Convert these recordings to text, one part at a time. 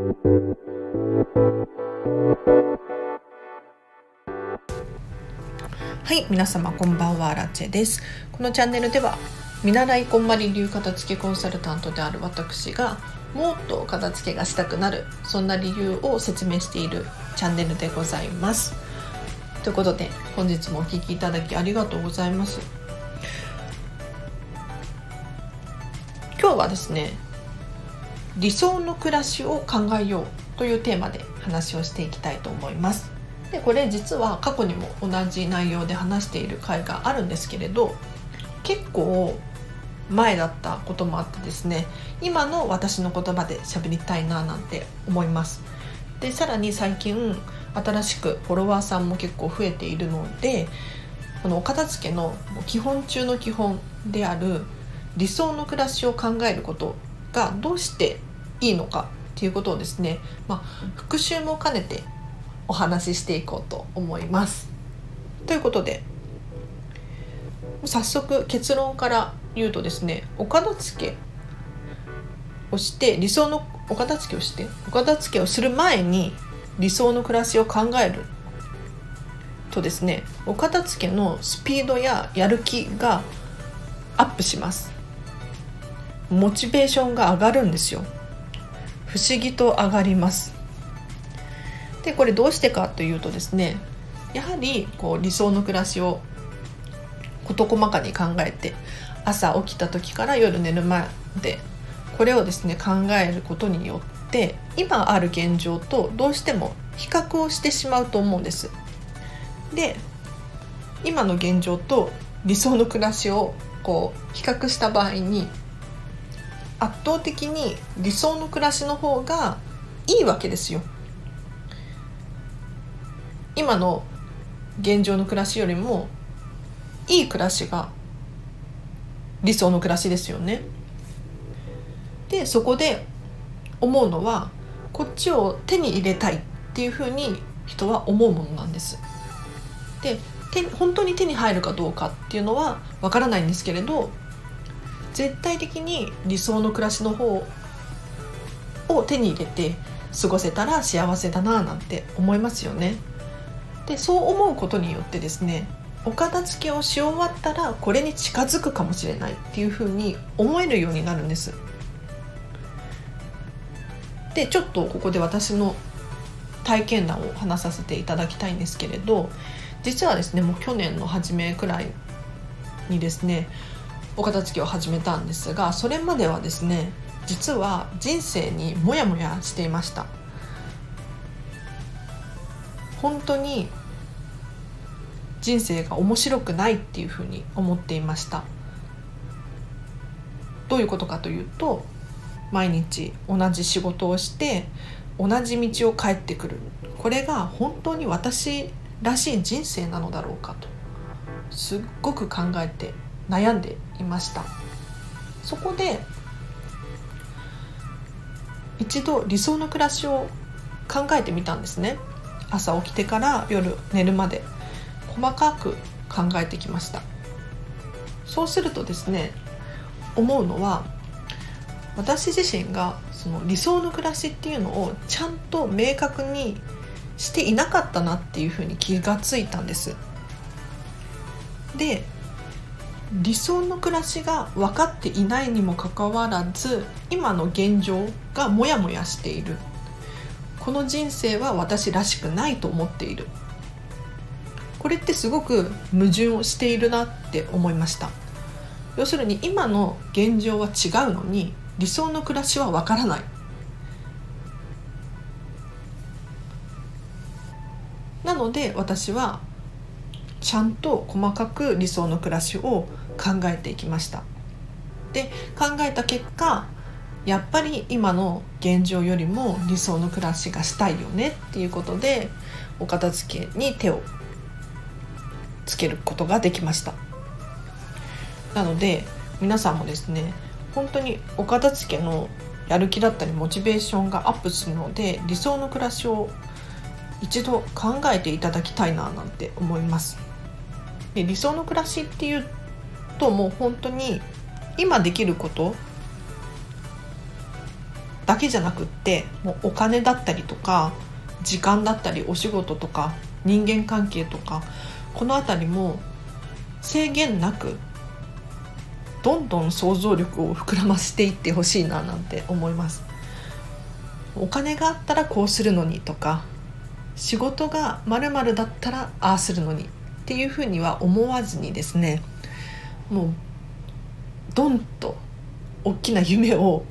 はい皆様こんばんはラチェです。このチャンネルでは見習いこんまり流片付けコンサルタントである私がもっと片付けがしたくなるそんな理由を説明しているチャンネルでございます。ということで本日もお聴きいただきありがとうございます。今日はですね理想の暮らしを考えようというテーマで話をしていきたいと思います。でこれ実は過去にも同じ内容で話している回があるんですけれど結構前だったこともあってですね今の私の言葉で喋りたいななんて思います。でさらに最近新しくフォロワーさんも結構増えているのでこのお片付けの基本中の基本である理想の暮らしを考えることがどうしていいのかっていうことをですね、まあ、復習も兼ねてお話ししていこうと思います。ということで早速結論から言うとですねお片付けをして理想のお片付けをしてお片付けをする前に理想の暮らしを考えるとですねお片付けのスピードややる気がアップしますモチベーションが上がるんですよ不思議と上がりますでこれどうしてかというとですねやはりこう理想の暮らしを事細かに考えて朝起きた時から夜寝るまでこれをですね考えることによって今ある現状とどうしても比較をしてしまうと思うんです。で今の現状と理想の暮らしをこう比較した場合に圧倒的に理想の暮らしの方がいいわけですよ。今の現状の暮らしよりもいい暮らしが理想の暮らしですよね。でそこで思うのはこっちを手に入れたいっていうふうに人は思うものなんです。で手本当に手に入るかどうかっていうのはわからないんですけれど絶対的に理想の暮らしの方を手に入れて過ごせたら幸せだななんて思いますよね。でそう思うことによってですねお片付けをし終わったらこれに近づくかもしれないっていうふうに思えるようになるんです。でちょっとここで私の体験談を話させていただきたいんですけれど実はですねもう去年の初めくらいにですねお片付けを始めたんですがそれまではですね実は人生にモヤモヤしていました。本当に人生が面白くないっていうふうに思っていました。どういうことかというと毎日同じ仕事をして同じ道を帰ってくる。これが本当に私らしい人生なのだろうかとすっごく考えて悩んでいました。そこで一度理想の暮らしを考えてみたんですね。朝起きてから夜寝るまで細かく考えてきました。そうするとですね思うのは私自身がその理想の暮らしっていうのをちゃんと明確にしていなかったなっていうふうに気がついたんです。で理想の暮らしが分かっていないにもかかわらず今の現状がモヤモヤしている。この人生は私らしくないと思っている。これってすごく矛盾をしているなって思いました。要するに今の現状は違うのに理想の暮らしは分からない。なので私はちゃんと細かく理想の暮らしを考えていきました。で考えた結果やっぱり今の現状よりも理想の暮らしがしたいよねっていうことでお片付けに手をつけることができました。なので皆さんもですね本当にお片付けのやる気だったりモチベーションがアップするので理想の暮らしを一度考えていただきたいななんて思います。で理想の暮らしっていうともう本当に今できることだけじゃなくってもうお金だったりとか時間だったりお仕事とか人間関係とかこの辺りも制限なくどんどん想像力を膨らませていってほしいななんて思います。お金があったらこうするのにとか仕事がまるだったらああするのにっていうふうには思わずにですねもうドンと大きな夢を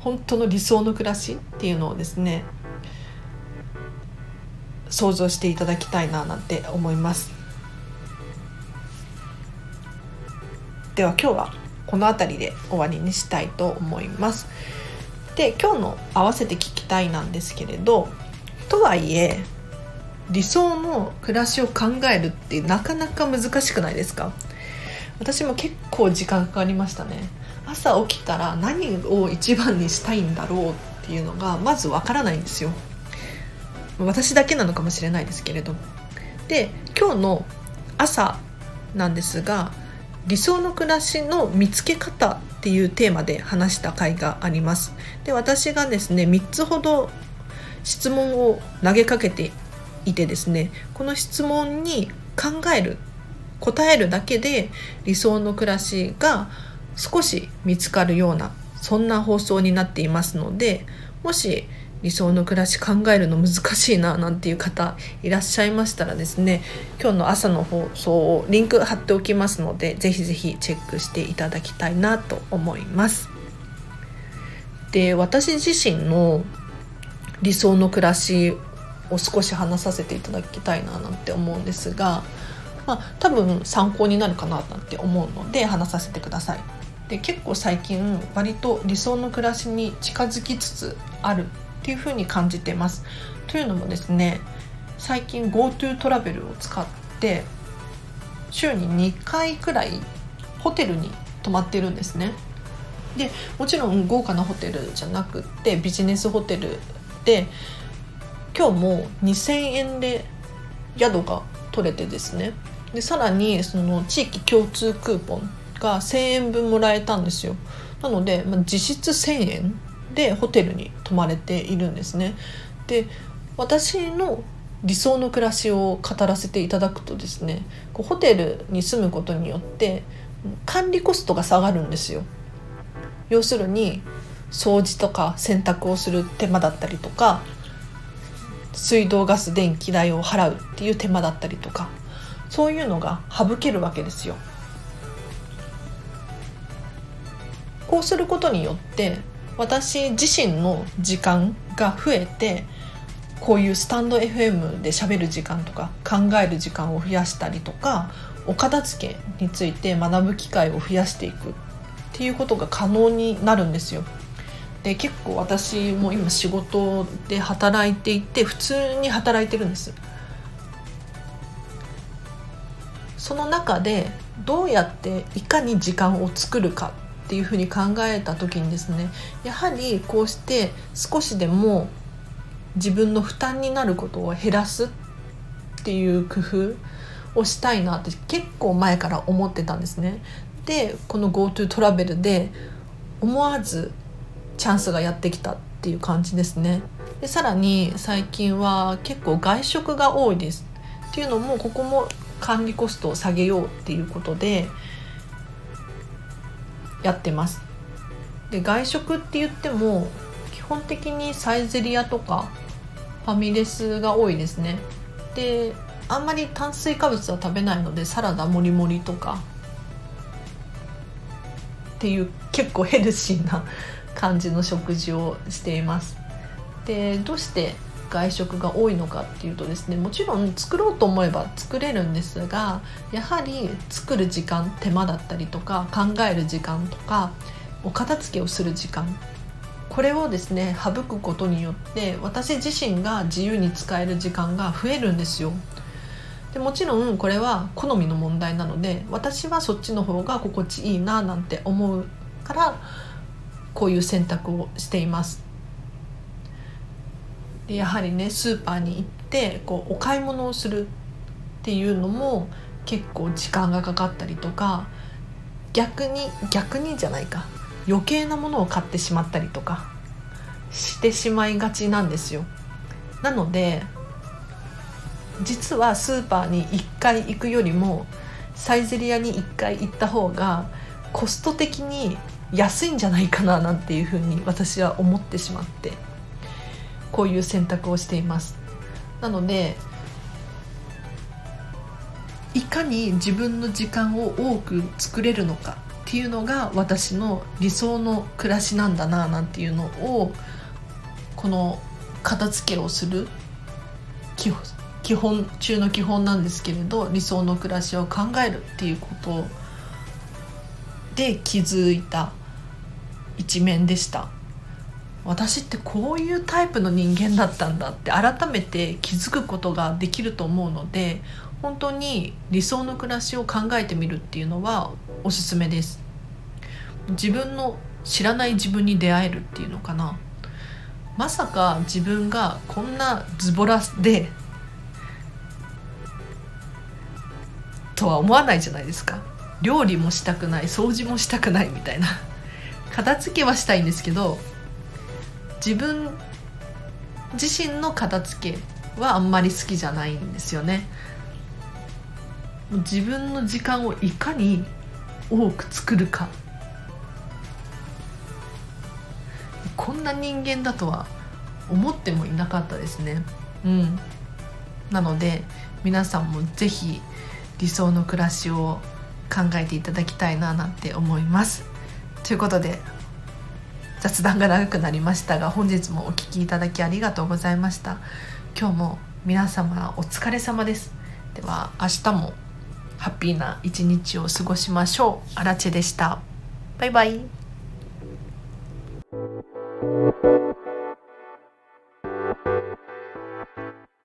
本当の理想の暮らしっていうのをですね想像していただきたいななんて思います。では今日はこの辺りで終わりにしたいと思います。で今日の合わせて聞きたいなんですけれどとはいえ理想の暮らしを考えるってなかなか難しくないですか？私も結構時間かかりましたね。朝起きたら何を一番にしたいんだろうっていうのがまずわからないんですよ。私だけなのかもしれないですけれどで今日の朝なんですが理想の暮らしの見つけ方っていうテーマで話した回があります。で私がですね3つほど質問を投げかけていてですねこの質問に考える答えるだけで理想の暮らしが少し見つかるようなそんな放送になっていますのでもし理想の暮らし考えるの難しいななんていう方いらっしゃいましたらですね今日の朝の放送をリンク貼っておきますのでぜひぜひチェックしていただきたいなと思います。で私自身の理想の暮らしを少し話させていただきたいななんて思うんですが、まあ、多分参考になるかななんて思うので話させてください。で結構最近割と理想の暮らしに近づきつつあるっていうふうに感じてます。というのもですね最近 GoTo トラベルを使って週に2回くらいホテルに泊まってるんですね。でもちろん豪華なホテルじゃなくってビジネスホテルで今日も2,000円で宿が取れてですね。でさらにその地域共通クーポンが1,000円分もらえたんですよ。なので、まあ、実質1,000円でホテルに泊まれているんですね。で私の理想の暮らしを語らせていただくとですねこうホテルに住むことによって管理コストが下がるんですよ。要するに掃除とか洗濯をする手間だったりとか水道ガス電気代を払うっていう手間だったりとかそういうのが省けるわけですよ。こうすることによって私自身の時間が増えてこういうスタンド FM で喋る時間とか考える時間を増やしたりとかお片付けについて学ぶ機会を増やしていくっていうことが可能になるんですよ。で結構私も今仕事で働いていて普通に働いてるんですその中でどうやっていかに時間を作るかっていうふうに考えた時にですねやはりこうして少しでも自分の負担になることを減らすっていう工夫をしたいなって結構前から思ってたんですね。でこの GoTo トラベルで思わずチャンスがやってきたっていう感じですね。でさらに最近は結構外食が多いですっていうのもここも管理コストを下げようっていうことでやってます。で外食って言っても基本的にサイゼリアとかファミレスが多いですね。であんまり炭水化物は食べないのでサラダもりもりとかっていう結構ヘルシーな感じの食事をしています。でどうして外食が多いのかっていうとですねもちろん作ろうと思えば作れるんですがやはり作る時間手間だったりとか考える時間とかお片付けをする時間これをですね省くことによって私自身が自由に使える時間が増えるんですよ。でもちろんこれは好みの問題なので私はそっちの方が心地いいななんて思うからこういう選択をしています。でやはりねスーパーに行ってこうお買い物をするっていうのも結構時間がかかったりとか逆に逆にじゃないか。余計なものを買ってしまったりとかしてしまいがちなんですよ。なので実はスーパーに1回行くよりもサイゼリヤに1回行った方がコスト的に安いんじゃないかななんていうふうに私は思ってしまってこういう選択をしています。なのでいかに自分の時間を多く作れるのかっていうのが私の理想の暮らしなんだななんていうのをこの片付けをする基本基本中の基本なんですけれど理想の暮らしを考えるっていうことで気づいた一面でした。私ってこういうタイプの人間だったんだって改めて気づくことができると思うので本当に理想の暮らしを考えてみるっていうのはおすすめです。自分の知らない自分に出会えるっていうのかな。まさか自分がこんなズボラでとは思わないじゃないですか。料理もしたくない掃除もしたくないみたいな。片付けはしたいんですけど自分自身の片付けはあんまり好きじゃないんですよね。自分の時間をいかに多く作るか。こんな人間だとは思ってもいなかったですね。うん。なので皆さんも是非理想の暮らしを考えていただきたいななんて思います。ということで雑談が長くなりましたが本日もお聴きいただきありがとうございました。今日も皆様お疲れ様です。では明日もハッピーな一日を過ごしましょう。アラチェでした。バイバイ。